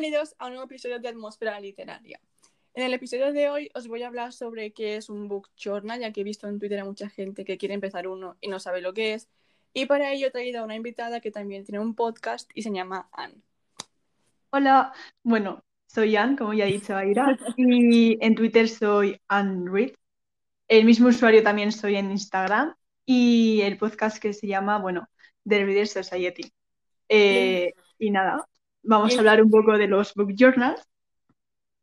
Bienvenidos a un nuevo episodio de Atmósfera Literaria. En el episodio de hoy os voy a hablar sobre qué es un book journal, ya que he visto en Twitter a mucha gente que quiere empezar uno y no sabe lo que es. Y para ello he traído a una invitada que también tiene un podcast y se llama Anne. Hola, bueno, soy Anne, como ya ha dicho Aira, y en Twitter soy Anne Reed. El mismo usuario también soy en Instagram y el podcast que se llama, bueno, The Reader Society. Eh, y nada, vamos a hablar un poco de los book journals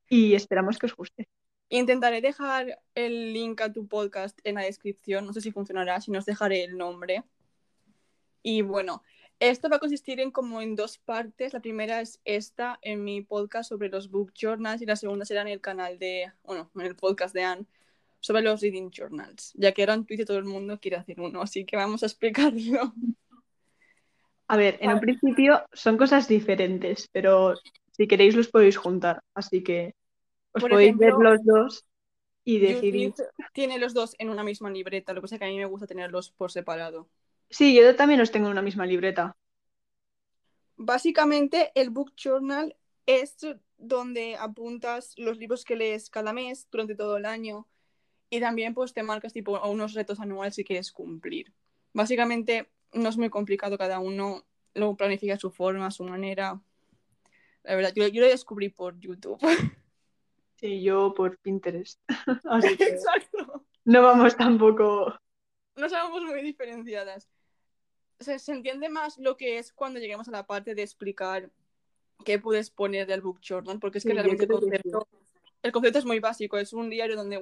y esperamos que os guste. Intentaré dejar el link a tu podcast en la descripción, no sé si funcionará, si no os dejaré el nombre. Y bueno, esto va a consistir en como en dos partes. La primera es esta en mi podcast sobre los book journals y la segunda será en el canal de, bueno, en el podcast de Anne sobre los reading journals, ya que ahora en Twitter todo el mundo quiere hacer uno, así que vamos a explicarlo. A ver, en un principio son cosas diferentes, pero si queréis los podéis juntar, así que os podéis ver los dos y decidir. Tiene los dos en una misma libreta, lo que pasa es que a mí me gusta tenerlos por separado. Sí, yo también los tengo en una misma libreta. Básicamente, el book journal es donde apuntas los libros que lees cada mes durante todo el año y también pues te marcas tipo unos retos anuales si quieres cumplir. Básicamente no es muy complicado, cada uno lo planifica a su forma, a su manera. La verdad, yo, yo lo descubrí por YouTube. Sí, yo por Pinterest. Exacto. No vamos tampoco. No somos muy diferenciadas. Se, se entiende más lo que es cuando lleguemos a la parte de explicar qué puedes poner del book journal, porque es que Sí, realmente el que concepto, el concepto es muy básico. Es un diario donde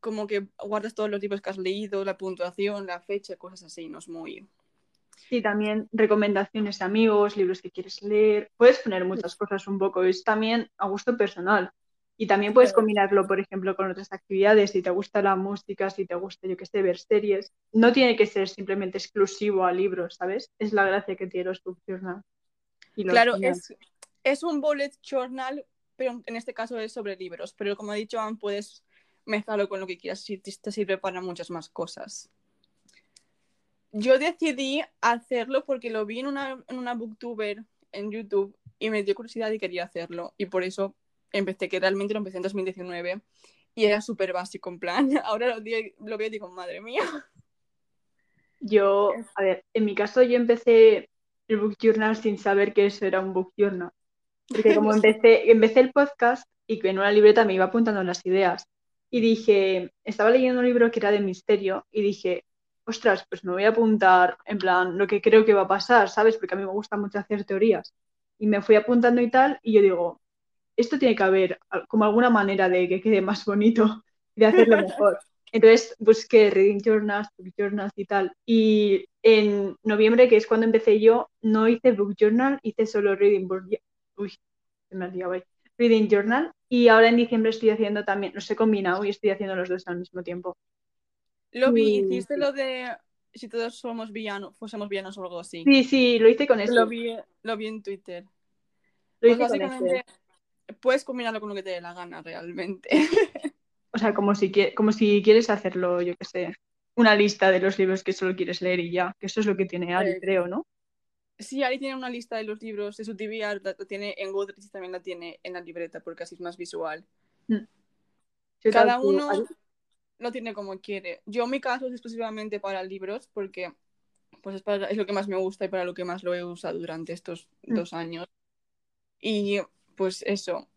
como que guardas todos los libros que has leído, la puntuación, la fecha, cosas así. No es muy. Sí, también recomendaciones de amigos, libros que quieres leer. Puedes poner muchas cosas un poco, es también a gusto personal. Y también puedes combinarlo, por ejemplo, con otras actividades, si te gusta la música, si te gusta, yo qué sé, ver series. No tiene que ser simplemente exclusivo a libros, ¿sabes? Es la gracia que tiene los book journal. Y los Claro, es, es un bullet journal, pero en este caso es sobre libros. Pero como he dicho, puedes mezclarlo con lo que quieras si te sirve para muchas más cosas. Yo decidí hacerlo porque lo vi en una, en una booktuber en YouTube y me dio curiosidad y quería hacerlo. Y por eso empecé, que realmente lo empecé en 2019 y era súper básico, en plan. Ahora lo, di- lo veo y digo, madre mía. Yo, a ver, en mi caso yo empecé el book journal sin saber que eso era un book journal. Porque como empecé, empecé el podcast y que en una libreta me iba apuntando las ideas y dije, estaba leyendo un libro que era de misterio y dije, ostras, pues me voy a apuntar en plan lo que creo que va a pasar, ¿sabes? Porque a mí me gusta mucho hacer teorías. Y me fui apuntando y tal y yo digo, esto tiene que haber como alguna manera de que quede más bonito de hacerlo mejor. Entonces busqué reading journals, book journals y tal. Y en noviembre, que es cuando empecé yo, no hice book journal, hice solo reading book. Uy, se me ha liado ahí. Reading journal. Y ahora en diciembre estoy haciendo también, los he combinado y estoy haciendo los dos al mismo tiempo. Lo vi, Sí, hiciste sí. lo de si todos somos villanos, fuésemos villanos o algo así. Sí, sí, lo hice con eso. Lo vi, lo vi en Twitter. Lo Pues hice con básicamente puedes combinarlo con lo que te dé la gana realmente. O sea, como si, como si quieres hacerlo, yo qué sé, una lista de los libros que solo quieres leer y ya, que eso es lo que tiene Ali, Eh, creo, ¿no? Sí, Ari tiene una lista de los libros de su TBR, la la tiene en Goodreads y también la tiene en la libreta porque así es más visual. Mm. ¿Qué tal Cada tú, uno Ali? lo tiene como quiere. Yo en mi caso es exclusivamente para libros porque pues es, para- es lo que más me gusta y para lo que más lo he usado durante estos Mm. dos años. Y pues eso.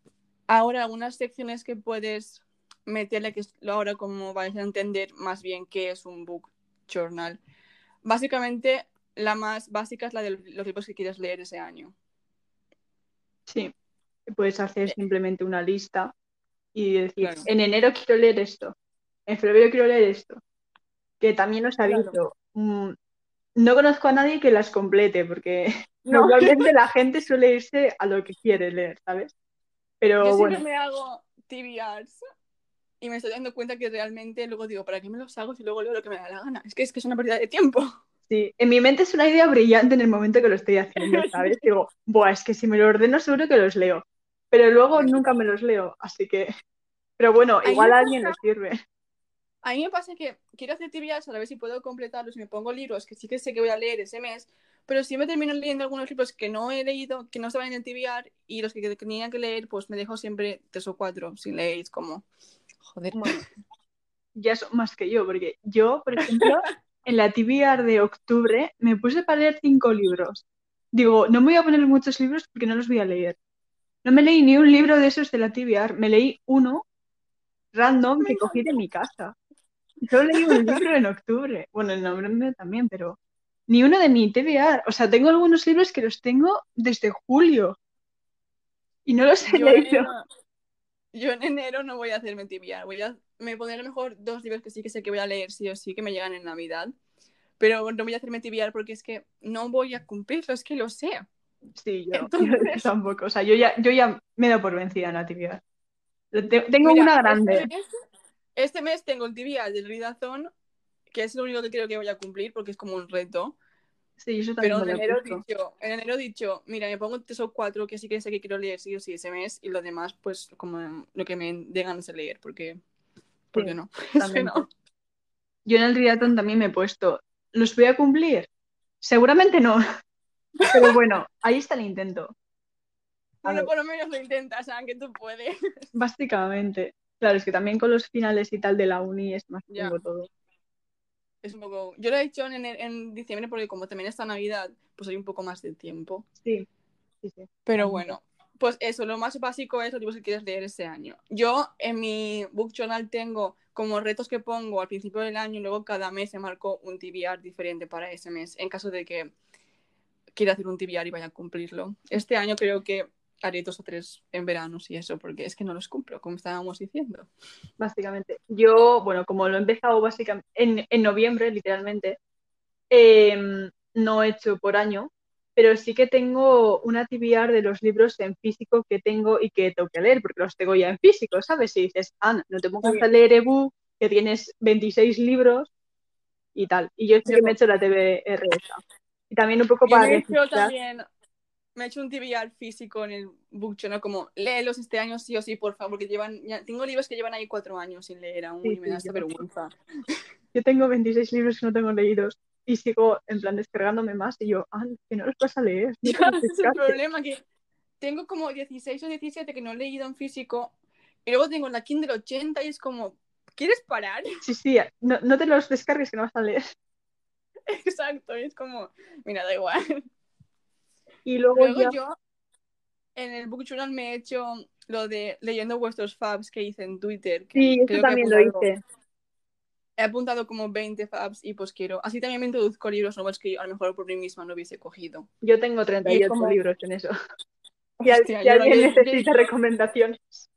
Ahora algunas secciones que puedes meterle, que es ahora como vais a entender más bien qué es un book journal. Básicamente, la más básica es la de los libros que quieres leer ese año. Sí, puedes hacer Eh, simplemente una lista y decir, Claro. en enero quiero leer esto, en febrero quiero leer esto, que también os Claro. aviso, mm, no conozco a nadie que las complete, porque No. normalmente la gente suele irse a lo que quiere leer, ¿sabes? Pero Yo siempre bueno, me hago TBRs y me estoy dando cuenta que realmente luego digo, ¿para qué me los hago si luego leo lo que me da la gana? Es que es que es una pérdida de tiempo. Sí, en mi mente es una idea brillante en el momento que lo estoy haciendo, ¿sabes? Digo, buah, es que si me lo ordeno seguro que los leo, pero luego nunca me los leo, así que, pero bueno, igual a alguien pasa- sirve. A mí me pasa que quiero hacer TBRs a ver si puedo completarlos y me pongo libros que sí que sé que voy a leer ese mes, Pero sí me termino leyendo algunos libros que no he leído, que no estaban en el TBR, y los que tenía que leer, pues me dejo siempre tres o cuatro, si leéis como... Joder. Bueno, ya son más que yo, porque yo, por ejemplo, en la TBR de octubre me puse para leer cinco libros. Digo, no me voy a poner muchos libros porque no los voy a leer. No me leí ni un libro de esos de la TBR, me leí uno random que cogí de mi casa. Y solo leí un libro en octubre. Bueno, en noviembre también, pero ni uno de mi TBR. O sea, tengo algunos libros que los tengo desde julio. Y no los he Yo leído. Yo en enero no voy a hacerme TBR. Voy a, me pondré a lo mejor dos libros que sí que sé que voy a leer sí o sí, que me llegan en Navidad. Pero no voy a hacerme TBR porque es que no voy a cumplirlo, es que lo sé. Sí, yo, Entonces- yo tampoco. O sea, yo ya, yo ya me dado por vencida en la te- Tengo Mira, una grande. Este mes, este mes tengo el TBR del Ridazón, que es lo único que creo que voy a cumplir porque es como un reto. Sí, eso también Pero en enero, dicho, en enero he dicho, mira, me pongo tres o cuatro que sí que sé que quiero leer sí o sí ese mes y lo demás, pues como lo que me dé ganas de leer, porque, porque Sí, no. También. no. Yo en el Riatón también me he puesto. ¿Los voy a cumplir? Seguramente no. Pero bueno, ahí está el intento. A Bueno, por lo menos lo intentas, aunque tú puedes. Básicamente. Claro, es que también con los finales y tal de la uni es más Ya. todo. Es un poco... Yo lo he hecho en, en diciembre porque como también está Navidad, pues hay un poco más de tiempo. Sí, sí, sí. Pero bueno, pues eso, lo más básico es los libros que quieres leer ese año. Yo en mi book journal tengo como retos que pongo al principio del año y luego cada mes me marco un TBR diferente para ese mes, en caso de que quiera hacer un TBR y vaya a cumplirlo. Este año creo que haré dos o tres en veranos y eso, porque es que no los cumplo, como estábamos diciendo. Básicamente. Yo, bueno, como lo he empezado básicamente en, en noviembre, literalmente, em, no he hecho por año, pero sí que tengo una TBR de los libros en físico que tengo y que tengo que leer, porque los tengo ya en físico, ¿sabes? Y dices, Ana, no te pongas a leer ebook, que tienes 26 libros y tal. Y yo sí que me he hecho la TBR esa. Y también un poco Yo para me he hecho registrar. también, me he hecho un TBR físico en el book journal, como léelos este año sí o sí, por favor, porque llevan, ya, tengo libros que llevan ahí cuatro años sin leer aún Sí, y me da sí, esta yo. vergüenza. Yo tengo 26 libros que no tengo leídos y sigo en plan descargándome más y yo, ah, que no los vas a leer. no Ya, es el descargues". problema, que tengo como 16 o 17 que no he leído en físico y luego tengo la Kindle 80 y es como, ¿quieres parar? Sí, sí, no, no te los descargues que no vas a leer. Exacto, y es como, mira, da igual. Y luego, Luego ya, yo en el book journal me he hecho lo de leyendo vuestros fabs que hice en Twitter. Que sí, eso también lo hice. He apuntado como 20 fabs y pues quiero. Así también me introduzco libros nuevos que a lo mejor por mí misma no hubiese cogido. Yo tengo 38 como- libros en eso. Si, al- Hostia, si alguien yo- yo- necesita recomendaciones,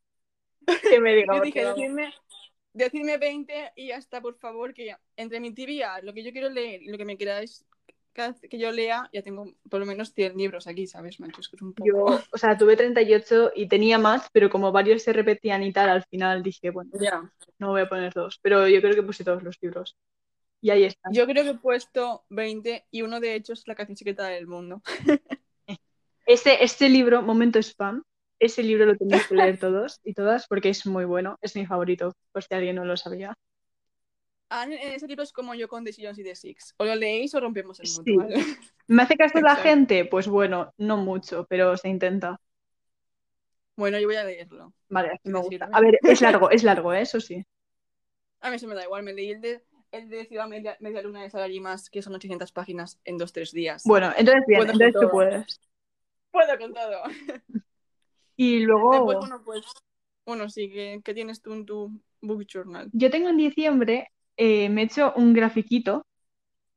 que me diga. Yo dije, decidme, decidme 20 y ya está, por favor, que entre mi tibia, lo que yo quiero leer y lo que me queráis cada vez que yo lea, ya tengo por lo menos 100 libros aquí, ¿sabes, macho? Es que es un poco... Yo, o sea, tuve 38 y tenía más, pero como varios se repetían y tal, al final dije, bueno, no voy a poner dos. Pero yo creo que puse todos los libros. Y ahí están. Yo creo que he puesto 20 y uno de hecho es La canción secreta del mundo. Ese, este libro, Momento Spam, ese libro lo tenéis que leer todos y todas porque es muy bueno, es mi favorito, por si alguien no lo sabía. En ese libro es como yo con Decisions y The Six. O lo leéis o rompemos el Sí. mutual. ¿Me hace caso la gente? Pues bueno, no mucho, pero se intenta. Bueno, yo voy a leerlo. Vale, así Sí, me sí, gusta. A ver, es largo, es largo, ¿eh? eso sí. A mí eso me da igual, me leí el de, el de Ciudad Media, Media Luna de Sara más que son 800 páginas en 2-3 días. Bueno, entonces bien, Puedo entonces tú puedes. Puedo con todo. Y luego, Después, bueno, pues... Bueno, sí, ¿qué, qué tienes tú en tu book journal? yo tengo en diciembre, eh, me he hecho un grafiquito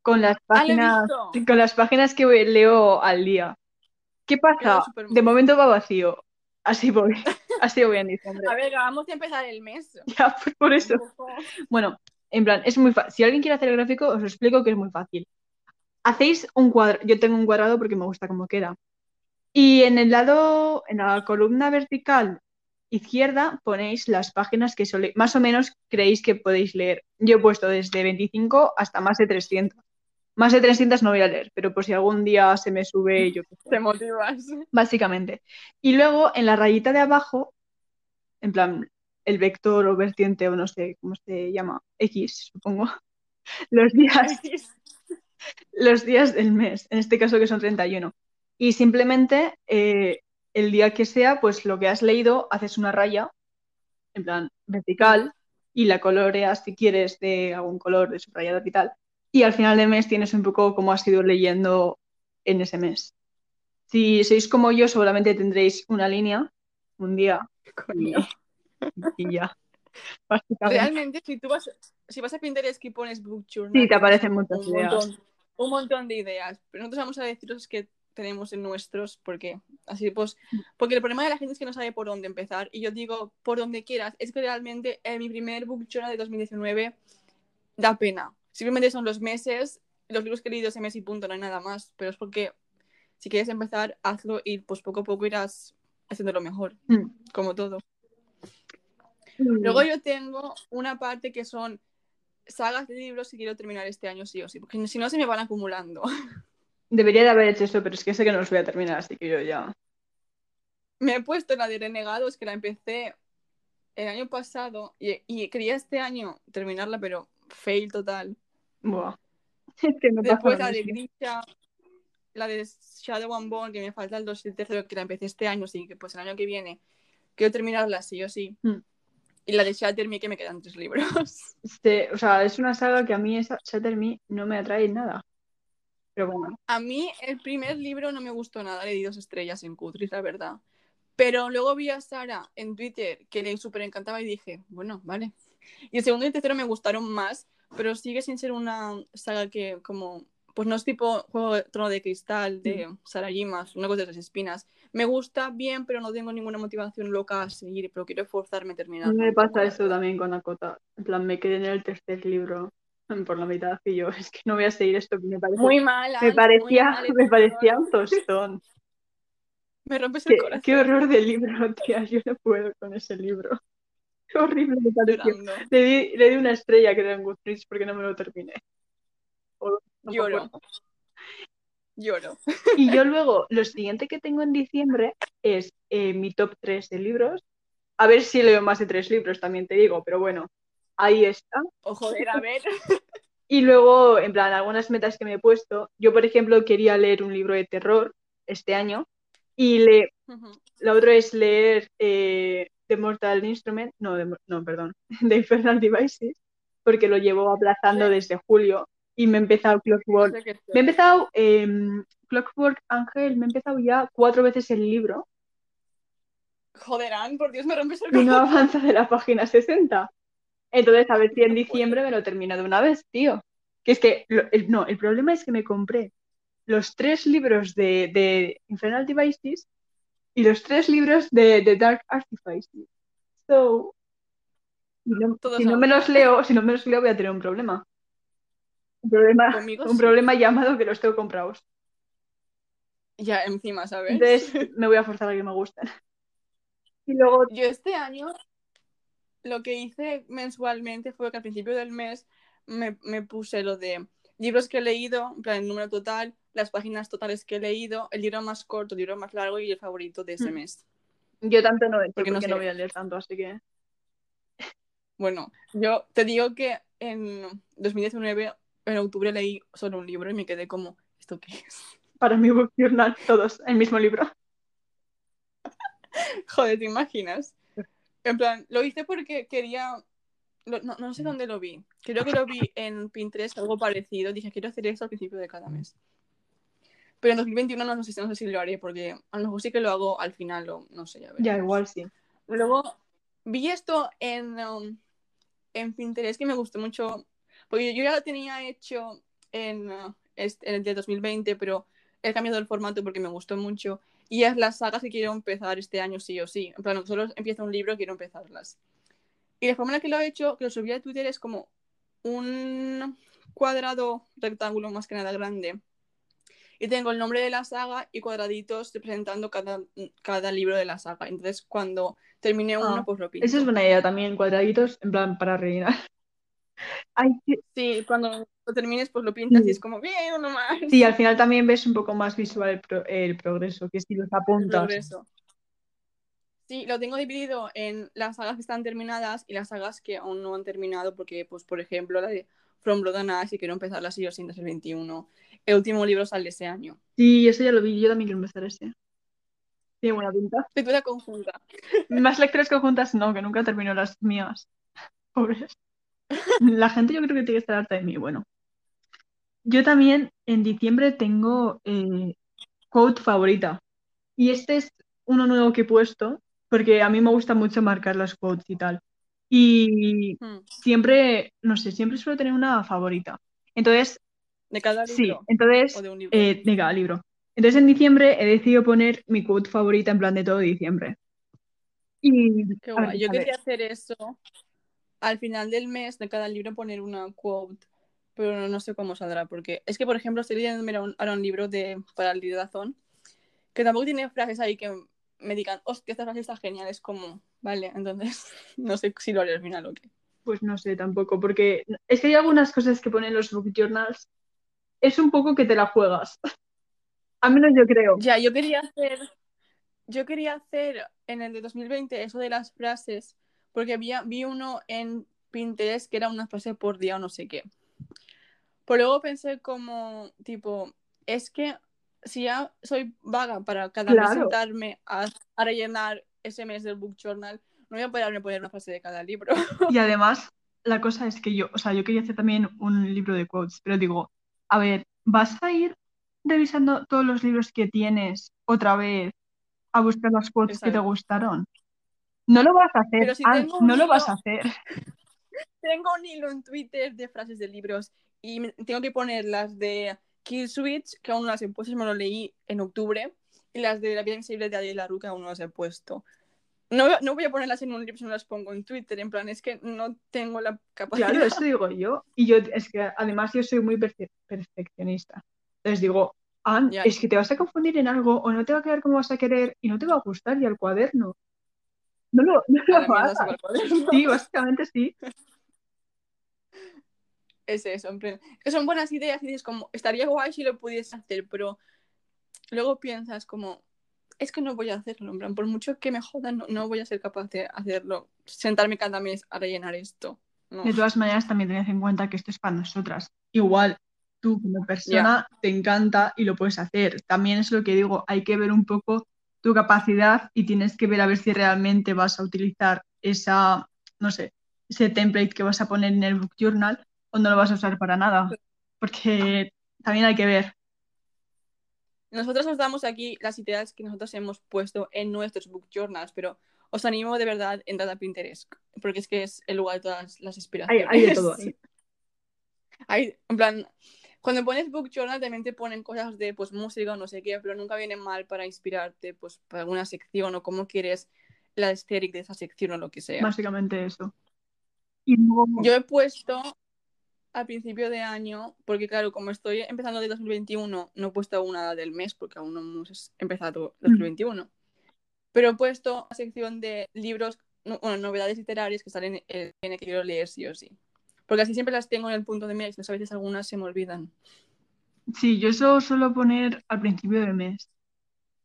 con las Ah, páginas, con las páginas que leo al día. ¿Qué pasa? De momento va vacío. Así voy, así voy en diciembre. A ver, vamos a empezar el mes. Ya, pues por eso. Bueno, en plan, es muy fácil. Si alguien quiere hacer el gráfico, os explico que es muy fácil. Hacéis un cuadrado, yo tengo un cuadrado porque me gusta cómo queda. Y en el lado, en la columna vertical izquierda, ponéis las páginas que sole- más o menos creéis que podéis leer. Yo he puesto desde 25 hasta más de 300. Más de 300 no voy a leer, pero por si algún día se me sube, yo Te motivas. básicamente. Y luego en la rayita de abajo, en plan, el vector o vertiente o no sé cómo se llama, X, supongo, los días, los días del mes, en este caso que son 31. Y simplemente eh, el día que sea, pues lo que has leído, haces una raya, en plan vertical, y la coloreas si quieres de algún color de subrayador y tal. Y al final del mes tienes un poco cómo has ido leyendo en ese mes. Si sois como yo, seguramente tendréis una línea, un día, y, y ya. Realmente, si tú vas, si vas a Pinterest y pones book journal, Sí, te aparecen muchas un ideas. montón, un montón de ideas. Pero nosotros vamos a deciros que tenemos en nuestros, porque así pues, porque el problema de la gente es que no sabe por dónde empezar. Y yo digo, por donde quieras. Es que realmente en mi primer book journal de 2019 da pena. Simplemente son los meses, los libros que he leído ese mes y punto, no hay nada más. Pero es porque si quieres empezar, hazlo y pues poco a poco irás haciéndolo mejor, Mm. como todo. Mm. Luego yo tengo una parte que son sagas de libros que quiero terminar este año sí o sí, porque si no se me van acumulando. Debería de haber hecho eso, pero es que sé que no los voy a terminar, así que yo ya. me he puesto la de Renegados, que la empecé el año pasado y, y quería este año terminarla, pero fail total. Buah. Es que pasa Después la de. Grisha, la de Shadow and Bone, que me falta el 2 y el tercero, que la empecé este año, sí, que pues el año que viene quiero terminarla sí o sí. Mm. Y la de Shatter Me, que me quedan tres libros. Este, o sea, es una saga que a mí esa Shatter Me no me atrae nada. Pero bueno, A mí el primer libro no me gustó nada, le di dos estrellas en Cutris, la verdad. Pero luego vi a Sara en Twitter que le súper encantaba y dije, bueno, vale. Y el segundo y el tercero me gustaron más, pero sigue sin ser una saga que como, pues no es tipo Juego de Trono de Cristal de Sara Jimas, una cosa de las espinas. Me gusta bien, pero no tengo ninguna motivación loca a seguir, pero quiero forzarme a terminar. me pasa eso también con Akota. En plan, me quedé en el tercer libro por la mitad y yo, es que no voy a seguir esto, que me parece, Muy mala. me parecía, muy mal, me parecía un tostón. Me rompes el Qué, corazón. qué horror de libro, tía, yo no puedo con ese libro. Qué horrible me pareció. Le di, le di una estrella creo en Goodreads porque no me lo terminé. O- no me Lloro. Lloro. Y yo luego, lo siguiente que tengo en diciembre es eh, mi top 3 de libros. A ver si leo más de tres libros, también te digo, pero bueno, ahí está. O joder, a ver. Y luego, en plan, algunas metas que me he puesto. Yo, por ejemplo, quería leer un libro de terror este año y le, la otra es leer eh, The Mortal Instrument, no, de- no, perdón, The Infernal Devices, porque lo llevo aplazando Sí. desde julio y me he empezado Clockwork. No sé. Me he empezado em, Clockwork Angel, me he empezado ya cuatro veces el libro Joder, Ann, por Dios, me rompes el y no corazón. avanza de la página 60. Entonces, a ver si en diciembre me lo termino de una vez, tío. Que es que, lo- el- no, el problema es que me compré los tres libros de, de Infernal Devices y los tres libros de, de Dark Artifices. So, si no, si me los leo, si no me los leo, voy a tener un problema. Un problema, Conmigo un sí. problema llamado que los tengo comprados. Ya, encima, ¿sabes? Entonces, me voy a forzar a que me gusten. Y luego, Yo este año lo que hice mensualmente fue que al principio del mes me, me puse lo de libros que he leído, en plan el número total, las páginas totales que he leído, el libro más corto, el libro más largo y el favorito de ese Mm. mes. yo tanto no he hecho Porque porque no no sé. voy a leer tanto, así que. Bueno, yo te digo que en 2019, en octubre, leí solo un libro y me quedé como, ¿esto qué es? Para mi book journal, todos, el mismo libro. Joder, ¿te imaginas? En plan, lo hice porque quería. lo- no, no sé dónde lo vi. Creo que lo vi en Pinterest, algo parecido. Dije, quiero hacer esto al principio de cada mes. Pero en 2021 no, sé, no sé si lo haré, porque a lo mejor sí que lo hago al final, o no sé, ya. Ya, igual sí. Luego vi esto en, um, en Pinterest que me gustó mucho, porque yo ya lo tenía hecho en, uh, este- en el de 2020, pero he cambiado el formato porque me gustó mucho. Y es las sagas que quiero empezar este año sí o sí. En plan, solo empiezo un libro, quiero empezarlas. Y la forma en la que lo he hecho, que lo subí a Twitter, es como un cuadrado rectángulo más que nada grande. Y tengo el nombre de la saga y cuadraditos representando cada, cada libro de la saga. Entonces, cuando termine Ah, uno, pues lo pinto. Esa es buena idea también, cuadraditos, en plan, para rellenar. Ay, sí, Sí, cuando lo termines, pues lo pintas Sí. y es como, bien, uno más. sí, al final también ves un poco más visual el, pro- el progreso, que si los El apuntas. progreso. Sí, lo tengo dividido en las sagas que están terminadas y las sagas que aún no han terminado, porque, pues, por ejemplo, la de From Blood and Ash y quiero empezarla así o sin 2021. El último libro sale ese año. Sí, eso ya lo vi, yo también quiero empezar ese. Tiene buena pinta. Lectura conjunta. Más lecturas conjuntas no, que nunca termino las mías. Pobres. La gente yo creo que tiene que estar harta de mí. Bueno. Yo también en diciembre tengo eh, quote favorita. Y este es uno nuevo que he puesto, porque a mí me gusta mucho marcar las quotes y tal. Y Hmm. siempre, no sé, siempre suelo tener una favorita. Entonces, ¿De cada sí, libro? entonces, ¿O de un libro? eh, de cada libro. Entonces en diciembre he decidido poner mi quote favorita en plan de todo diciembre. Y Qué ver. Yo quería hacer eso. Al final del mes de cada libro poner una quote, pero no, no sé cómo saldrá, porque es que, por ejemplo, estoy leyendo un- ahora un libro de, para el liderazón, que tampoco tiene frases ahí que me digan, hostia, esta frase está genial, es como, vale, entonces no sé si lo haré al final o qué. Pues no sé tampoco, porque es que hay algunas cosas que ponen los book journals, es un poco que te la juegas. Al menos yo creo. Ya, yo quería hacer, yo quería hacer en el de 2020 eso de las frases, porque había, vi uno en Pinterest que era una frase por día o no sé qué. Pero luego pensé como, tipo, es que si ya soy vaga para cada Claro. sentarme a, a rellenar ese mes del book journal, no voy a poderme poner una frase de cada libro. Y además, la cosa es que yo, o sea, yo quería hacer también un libro de quotes, pero digo, a ver, ¿vas a ir revisando todos los libros que tienes otra vez a buscar las quotes que te Exacto. gustaron? No lo vas a hacer, si no lo hilo- vas a hacer. Tengo un hilo en Twitter de frases de libros y tengo que poner las de Kill Switch, que aún no las he puesto, me lo leí en octubre, y las de La vida invisible de Adele Larue, que aún no las he puesto. No, voy a- no voy a ponerlas en un libro si no las pongo en Twitter, en plan, es que no tengo la capacidad. Claro, eso digo yo. Y yo, es que además yo soy muy perfe- perfeccionista. Entonces digo, Ya. es que te vas a confundir en algo o no te va a quedar como vas a querer y no te va a gustar y al cuaderno. No lo, no lo la mierda, hagas. se va el cuaderno. Sí, básicamente sí. Es eso, en plan, que son buenas ideas y dices como, estaría guay si lo pudiese hacer, pero luego piensas como, es que no voy a hacerlo, en plan, por mucho que me jodan, no, no voy a ser capaz de hacerlo, sentarme cada mes a rellenar esto. No. De todas maneras, también tened en cuenta que esto es para nosotras. Igual, tú como persona te encanta y lo puedes hacer. También es lo que digo, hay que ver un poco tu capacidad y tienes que ver a ver si realmente vas a utilizar esa, no sé, ese template que vas a poner en el book journal o no lo vas a usar para nada. Porque también hay que ver. Nosotros os damos aquí las ideas que nosotros hemos puesto en nuestros book journals, pero os animo de verdad a entrar a Pinterest, porque es que es el lugar de todas las Hay, inspiraciones. hay de todo ahí. Hay, en plan, cuando pones book journal también te ponen cosas de pues música o no sé qué, pero nunca viene mal para inspirarte pues para alguna sección o cómo quieres la estética de esa sección o lo que sea. Básicamente eso. Y luego, Yo he puesto al principio de año, porque claro, como estoy empezando de 2021, no he puesto nada del mes porque aún no hemos empezado 2021. Pero he puesto la sección de libros, no- bueno, novedades literarias que salen en en que quiero leer sí o sí. Porque así siempre las tengo en el punto de mira y a veces algunas se me olvidan. sí, yo eso suelo poner al principio de mes.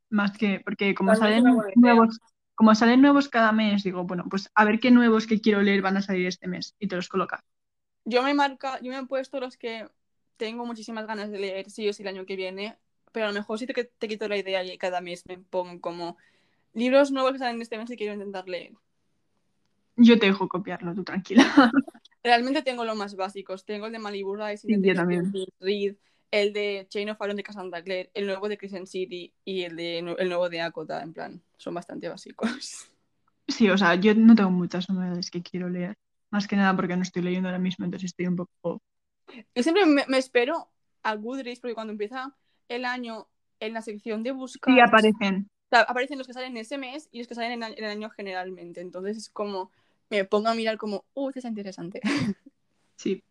Más que, porque como salen idea. nuevos, como salen nuevos cada mes, digo, bueno, pues a ver qué nuevos que quiero leer van a salir este mes y te los colocas. Yo me marca, yo me he puesto los que tengo muchísimas ganas de leer sí o sí el año que viene, pero a lo mejor sí te, te quito la idea y cada mes me pongo como libros nuevos que salen este mes y quiero intentar leer. Yo te dejo copiarlo, tú tranquila. Realmente tengo los más básicos. Tengo el de Malibu Sí, el de Reed, el de Chain of Iron de Cassandra Clare, el nuevo de Crescent City y el, de, el nuevo de Akota, en plan, son bastante básicos. Sí, o sea, yo no tengo muchas novedades que quiero leer. Más que nada porque no estoy leyendo ahora mismo, entonces estoy un poco... Yo siempre me, me espero a Goodreads porque cuando empieza el año en la sección de buscar, Sí, aparecen. o sea, aparecen los que salen ese mes y los que salen en el año generalmente. Entonces es como, me pongo a mirar como, uh, este es interesante. Sí.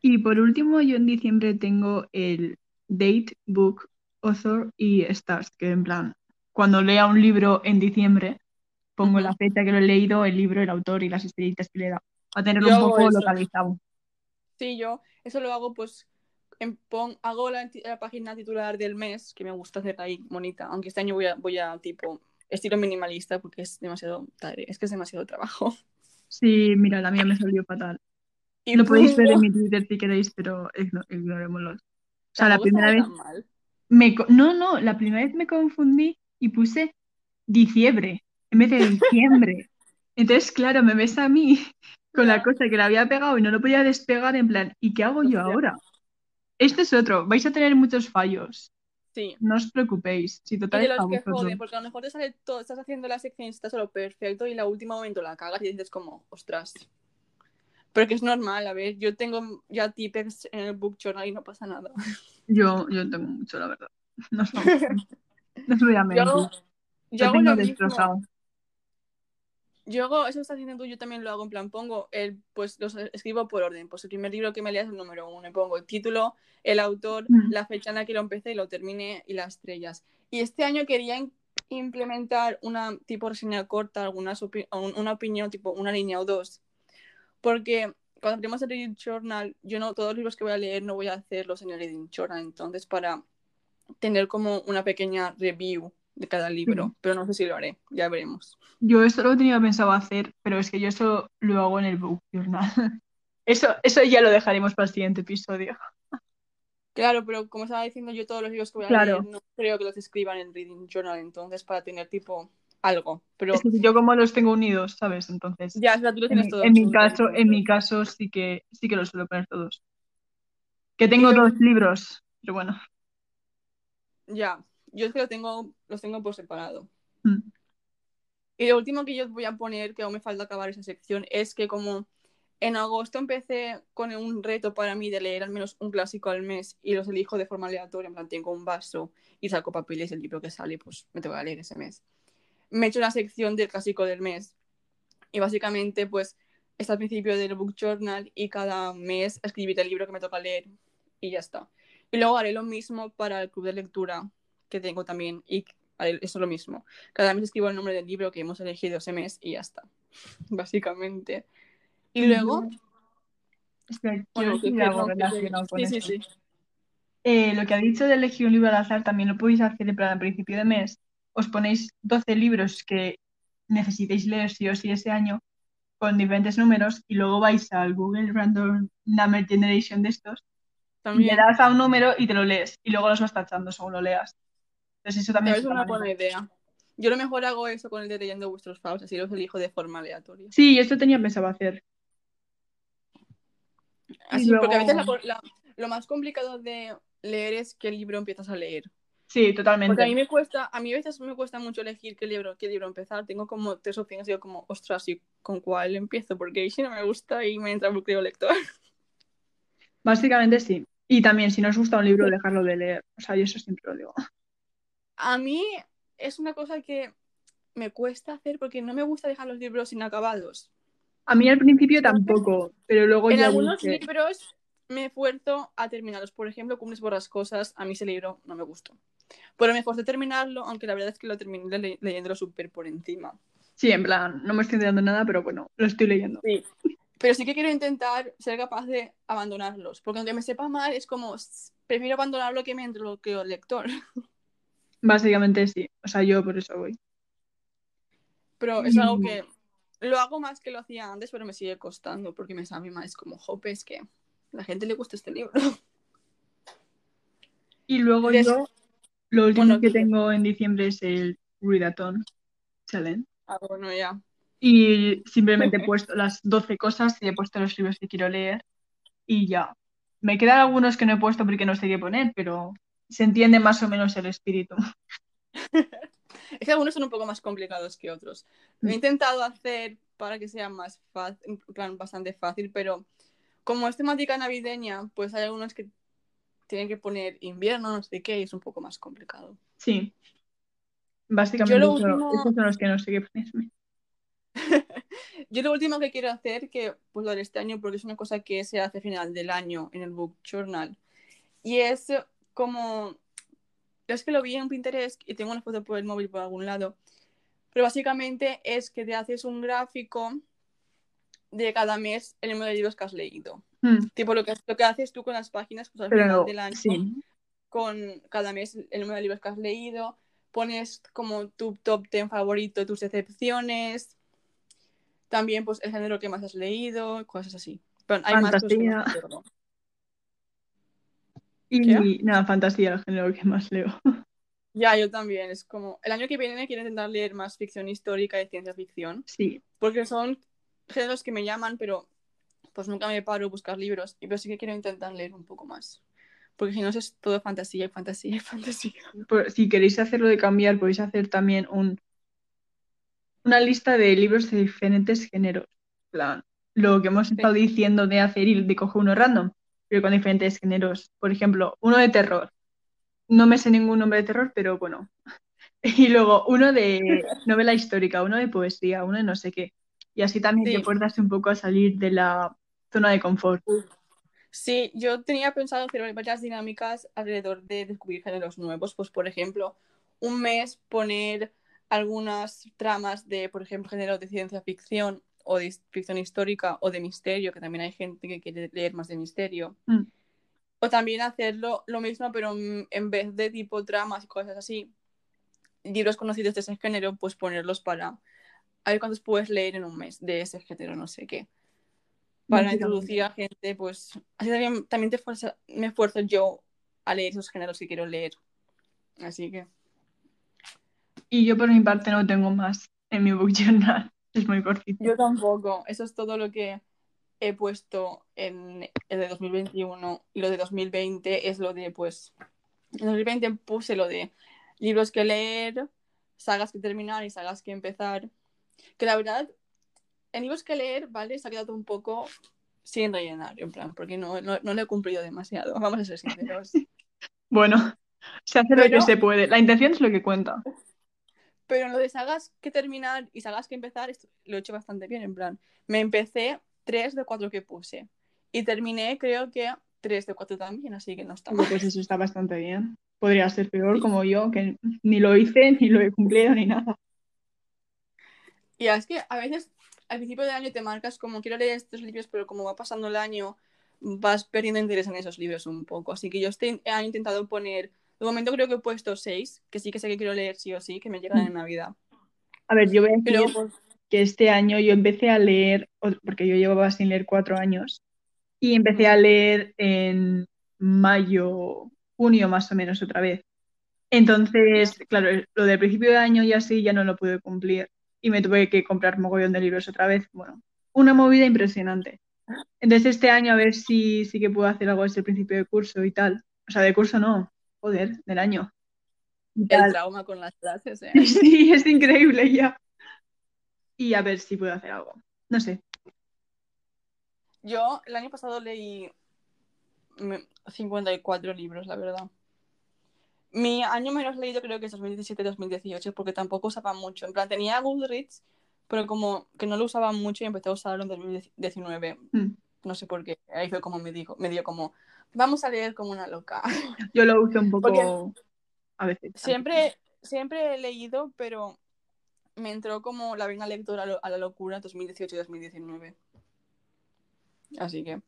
Y por último, yo en diciembre tengo el Date, Book, Author y Stars, que en plan, cuando lea un libro en diciembre, pongo la fecha que lo he leído, el libro, el autor y las estrellitas que le he dado. Para tenerlo Yo un poco localizado. Sí, yo eso lo hago pues en pon, hago la, la página titular del mes, que me gusta hacer ahí bonita, aunque este año voy a, voy a tipo estilo minimalista porque es demasiado tarde, es que es demasiado trabajo. Sí, mira, la mía me salió fatal. Y Lo podéis ver en mi Twitter si queréis, pero igno- ignorémoslo. O sea, la primera vez mal. me... No, no, la primera vez me confundí y puse diciembre en vez de diciembre. Entonces, claro, me ves a mí con la cosa que la había pegado y no lo podía despegar en plan, ¿y qué hago yo ahora? Este es otro, vais a tener muchos fallos. Sí. No os preocupéis, si Y total de es los que joden, porque a lo mejor te sale todo, estás haciendo la sección y está solo perfecto y la última momento la cagas y dices como, ostras. Pero que es normal, a ver, yo tengo ya tipex en el book journal y no pasa nada. Yo, yo tengo mucho, la verdad. No no os voy a Yo mentir. yo Lo hago lo mismo. destrozado. Yo hago, eso estás haciendo tú, yo también lo hago en plan, pongo el, pues los escribo por orden. Pues el primer libro que me leas es el número uno. Y pongo el título, el autor, Mm. la fecha en la que lo empecé y lo terminé y las estrellas. Y este año quería implementar una tipo reseña corta, un- una opinión, tipo una línea o dos. Porque cuando abrimos el Reading Journal, yo no, todos los libros que voy a leer no voy a hacerlos en el Reading Journal. Entonces, para tener como una pequeña review de cada libro. Pero no sé si lo haré, ya veremos. Yo esto lo tenía pensado hacer, pero es que yo eso lo hago en el book journal. Eso, eso ya lo dejaremos para el siguiente episodio. Claro, pero como estaba diciendo yo, todos los libros que voy a Claro. leer no creo que los escriban en Reading Journal, entonces para tener tipo algo. Pero Es que yo como los tengo unidos, ¿sabes? Entonces, ya, o sea, tú los en, tienes mi- todos en mi caso, en mi caso sí que sí que los suelo poner todos. Que tengo dos libros, pero bueno. Ya, yo es que los tengo, los tengo por separado. Mm. Y lo último que yo voy a poner, que aún me falta acabar esa sección, es que como en agosto empecé con un reto para mí de leer al menos un clásico al mes y los elijo de forma aleatoria, en plan tengo un vaso y saco papeles el libro que sale, pues me tengo que leer ese mes. Me he hecho una sección del clásico del mes y básicamente pues está al principio del book journal y cada mes escribiré el libro que me toca leer y ya está. Y luego haré lo mismo para el club de lectura que tengo también y eso lo mismo. Cada mes escribo el nombre del libro que hemos elegido ese mes y ya está. Básicamente. Y luego, lo que ha dicho de elegir un libro al azar también lo podéis hacer en plan al principio de mes. Os ponéis 12 libros que necesitéis leer sí o sí ese año con diferentes números y luego vais al Google Random Number Generation de estos y le das a un número y te lo lees y luego los vas tachando según lo leas. Entonces eso también es una buena idea. Yo lo mejor hago eso con el de leyendo vuestros faus, así los elijo de forma aleatoria. Sí, esto tenía pensado hacer. Así, luego- porque a veces la- la- lo más complicado de leer es qué libro empiezas a leer. Sí, totalmente. Porque a mí me cuesta, a mí a veces me cuesta mucho elegir qué libro, qué libro empezar. Tengo como tres opciones y digo como, ostras, ¿y con cuál empiezo? Porque si no me gusta y me entra creo lector. Básicamente sí. Y también si no os gusta un libro, dejarlo de leer. O sea, yo eso siempre lo digo. A mí es una cosa que me cuesta hacer porque no me gusta dejar los libros inacabados. A mí al principio tampoco, pero luego En ya algunos dije, libros me esfuerzo a terminarlos. Por ejemplo, Cumbres Borrascosas, a mí ese libro no me gustó. Pero me esforcé a terminarlo, aunque la verdad es que lo terminé le- leyéndolo súper por encima. sí, en plan, no me estoy enterando nada, pero bueno, lo estoy leyendo. Sí. Pero sí que quiero intentar ser capaz de abandonarlos. Porque aunque me sepa mal, es como, prefiero abandonarlo que me entre lo que el lector. Básicamente sí. O sea, yo por eso voy. Pero es algo Mm. que lo hago más que lo hacía antes, pero me sigue costando. Porque me sabe mal. Es como, jope, es que a la gente le gusta este libro. Y luego Des- yo, lo último Bueno, que tengo en diciembre es el Readathon Challenge. Ah, bueno, ya. Y simplemente he puesto las 12 cosas y he puesto los libros que quiero leer y ya. Me quedan algunos que no he puesto porque no sé qué poner, pero se entiende más o menos el espíritu. Es que algunos son un poco más complicados que otros. Lo he intentado hacer para que sea más fácil, en plan bastante fácil, pero como es temática navideña, pues hay algunos que tienen que poner invierno, no sé qué, y es un poco más complicado. Sí. Básicamente Yo lo último- esos son los que no sé qué ponerme. Yo lo último que quiero hacer, que pues lo haré este año porque es una cosa que se hace a final del año en el Book Journal, y es como, es que lo vi en Pinterest y tengo una foto por el móvil por algún lado, pero básicamente es que te haces un gráfico de cada mes el número de libros que has leído. Mm, Tipo lo que, lo que haces tú con las páginas pues, al Pero final del año, sí, con cada mes el número de libros que has leído, pones como tu top 10 favorito, tus excepciones, también pues el género que más has leído, cosas así. Pero hay más cosas que no Fantasía. acuerdo. Y nada, fantasía, el género que más leo. Ya, yo también. Es como. El año que viene quiero intentar leer más ficción histórica y ciencia ficción. Sí, Porque son géneros que me llaman, pero pues nunca me paro a buscar libros. Y pero sí que quiero intentar leer un poco más. Porque si no es todo fantasía y fantasía y fantasía. por- si queréis hacerlo de cambiar, podéis hacer también un, una lista de libros de diferentes géneros. Plan, lo que hemos estado diciendo de hacer y de coger uno random, pero con diferentes géneros. Por ejemplo, uno de terror. No me sé ningún nombre de terror, pero bueno. Y luego uno de novela histórica, uno de poesía, uno de no sé qué. Y así también Sí. te fuerzas un poco a salir de la zona de confort. Sí, yo tenía pensado hacer varias dinámicas alrededor de descubrir géneros nuevos. Pues, por ejemplo, un mes poner algunas tramas de, por ejemplo, género de ciencia ficción o de ficción histórica o de misterio, que también hay gente que quiere leer más de misterio. Mm. O también hacerlo lo mismo, pero en vez de tipo tramas y cosas así, libros conocidos de ese género, pues ponerlos para a ver cuántos puedes leer en un mes de ese género, no sé qué. Para introducir a gente, pues así también, también te fuerza- me esfuerzo yo a leer esos géneros que quiero leer. Así que Y yo por mi parte no tengo más en mi book journal. Es muy cortito. yo tampoco. Eso es todo lo que he puesto en el de 2021 y lo de 2020 es lo de, pues, en 2020 puse lo de libros que leer, sagas que terminar y sagas que empezar. Que la verdad, en libros que leer, ¿vale? Se ha quedado un poco sin rellenar, en plan, porque no, no, no lo he cumplido demasiado, vamos a ser sinceros. Bueno, se hace lo que Pero- se puede. La intención es lo que cuenta. Pero en lo de sagas que terminar y sagas que empezar, esto lo he hecho bastante bien, en plan, me empecé tres de cuatro que puse y terminé creo que tres de cuatro también, así que no está mal. Pues eso está bastante bien. Podría ser peor como yo, que ni lo hice, ni lo he cumplido, ni nada. Y es que a veces al principio del año te marcas como quiero leer estos libros, pero como va pasando el año vas perdiendo interés en esos libros un poco. Así que yo año he intentado poner, de momento creo que he puesto seis, que sí que sé que quiero leer sí o sí, que me llegan en Navidad. A ver, yo voy a decir Pero pues, que este año yo empecé a leer, porque yo llevaba sin leer cuatro años, y empecé a leer en mayo, junio más o menos otra vez. Entonces, claro, lo del principio de año ya sí, ya no lo pude cumplir y me tuve que comprar mogollón de libros otra vez. Bueno, una movida impresionante. Entonces este año a ver si sí que puedo hacer algo desde el principio de curso y tal. O sea, de curso no, joder, del año. El tal. trauma con las clases, ¿eh? Sí, es increíble ya. Y a ver si puedo hacer algo. No sé. Yo el año pasado leí mm, 54 libros, la verdad. Mi año menos leído creo que es 2017-2018, porque tampoco usaba mucho. En plan, tenía Goodreads, pero como que no lo usaba mucho y empecé a usarlo en 2019. Mm. No sé por qué. Ahí fue como me dijo, me dio como, vamos a leer como una loca. Yo lo uso un poco Porque- a veces. Siempre, siempre he leído, pero me entró como la vena lectora a, la locura 2018-2019. Así que,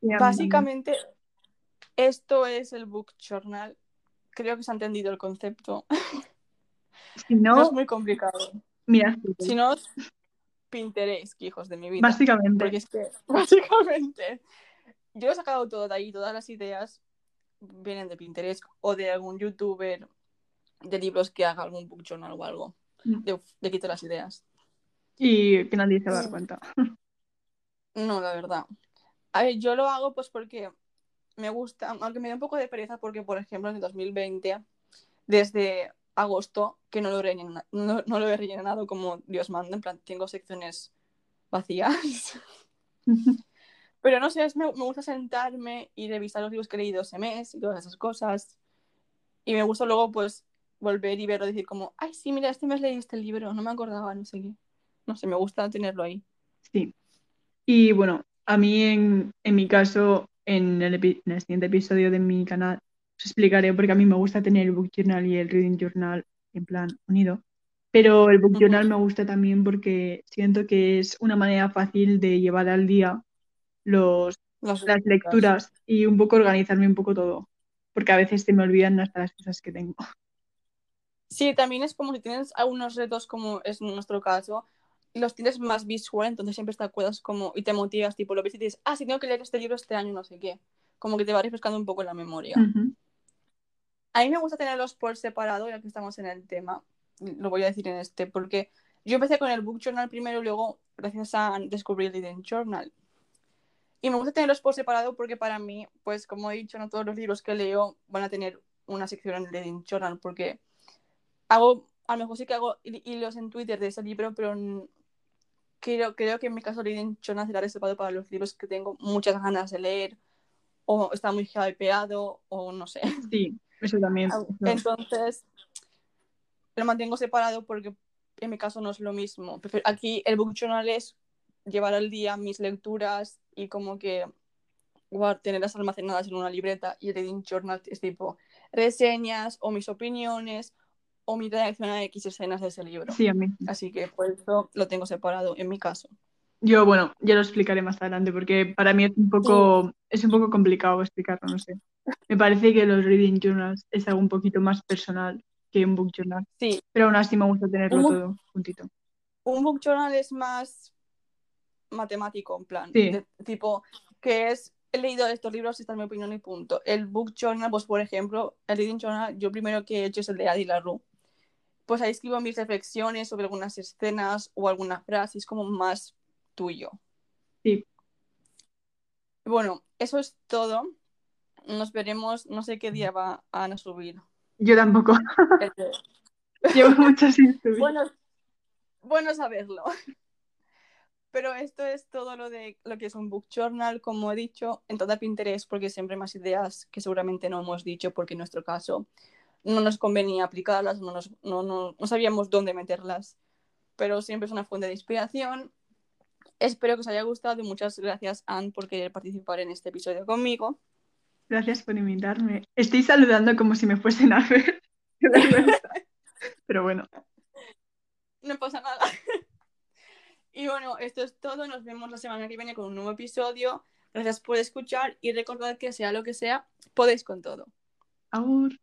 básicamente, esto es el book journal. Creo que se ha entendido el concepto. Si No, no, es muy complicado. mira, Si no, Pinterest, que hijos de mi vida. básicamente. Porque es que, básicamente, yo he sacado todo de ahí, todas las ideas vienen de Pinterest o de algún youtuber de libros que haga algún book journal o algo. Mm. De, de quito las ideas. Y que nadie se va a dar cuenta. No, la verdad. A ver, yo lo hago pues porque me gusta, aunque me da un poco de pereza porque, por ejemplo, en el 2020, desde agosto, que no lo, he rellenado como Dios manda, en plan, tengo secciones vacías. Pero no sé, es- me, me gusta sentarme y revisar los libros que he leído ese mes y todas esas cosas. Y me gusta luego, pues, volver y verlo decir como, ay, sí, mira, este mes leí este libro, no me acordaba, no sé qué. No sé, me gusta tenerlo ahí. Sí. Y bueno, a mí en, en mi caso, en el, en el siguiente episodio de mi canal, os explicaré porque a mí me gusta tener el book journal y el reading journal en plan unido. Pero el book journal me gusta también porque siento que es una manera fácil de llevar al día los, Las las lecturas y un poco organizarme un poco todo. Porque a veces se me olvidan hasta las cosas que tengo. Sí, también es como si tienes algunos retos, como es nuestro caso, los tienes más visual, entonces siempre te acuerdas como y te motivas, tipo, lo ves y dices, ah, sí, tengo que leer este libro este año, no sé qué. Como que te va refrescando un poco la memoria. Ujú. A mí me gusta tenerlos por separado, ya que estamos en el tema. Lo voy a decir en este, porque yo empecé con el Book Journal primero y luego, gracias a descubrir el Reading Journal. Y me gusta tenerlos por separado porque para mí, pues como he dicho, no todos los libros que leo van a tener una sección en el Reading Journal, porque hago, a lo mejor sí que hago hi- hilos en Twitter de ese libro, pero creo, creo que en mi caso el Reading Journal será reservado para los libros que tengo muchas ganas de leer, o está muy hypeado, o no sé. Sí, eso también. Entonces, lo mantengo separado porque en mi caso no es lo mismo. Aquí el book journal es llevar al día mis lecturas y como que tenerlas almacenadas en una libreta y el reading journal es tipo reseñas o mis opiniones o mi reacción a X escenas de ese libro. Sí, a mí. Así que por eso lo tengo separado en mi caso. Yo, bueno, ya lo explicaré más adelante porque para mí es un poco, es un poco complicado explicarlo, no sé. Me parece que los reading journals es algo un poquito más personal que un book journal, Sí, pero aún así me gusta tenerlo book- todo juntito. un book journal es más matemático, en plan, Sí. de- tipo, que es, he leído estos libros, esta es mi opinión y punto. El book journal, pues por ejemplo, el reading journal, yo primero que he hecho es el de Adi LaRue. Pues ahí escribo mis reflexiones sobre algunas escenas o alguna frase, es como más tuyo. Sí. Bueno, eso es todo. Nos veremos, no sé qué día va a subir. Yo tampoco. el de- Llevo mucho sin subir. Bueno, bueno saberlo. Pero esto es todo lo de lo que es un book journal, como he dicho, en toda Pinterest, porque siempre hay más ideas que seguramente no hemos dicho, porque en nuestro caso no nos convenía aplicarlas, no, nos- no, no- no sabíamos dónde meterlas, pero siempre es una fuente de inspiración. Espero que os haya gustado y muchas gracias, Anne, por querer participar en este episodio conmigo. Gracias por invitarme. Estoy saludando como si me fuesen a ver. Pero bueno, No pasa nada. Y bueno, esto es todo. Nos vemos la semana que viene con un nuevo episodio. Gracias por escuchar y recordad que sea lo que sea, podéis con todo. agur.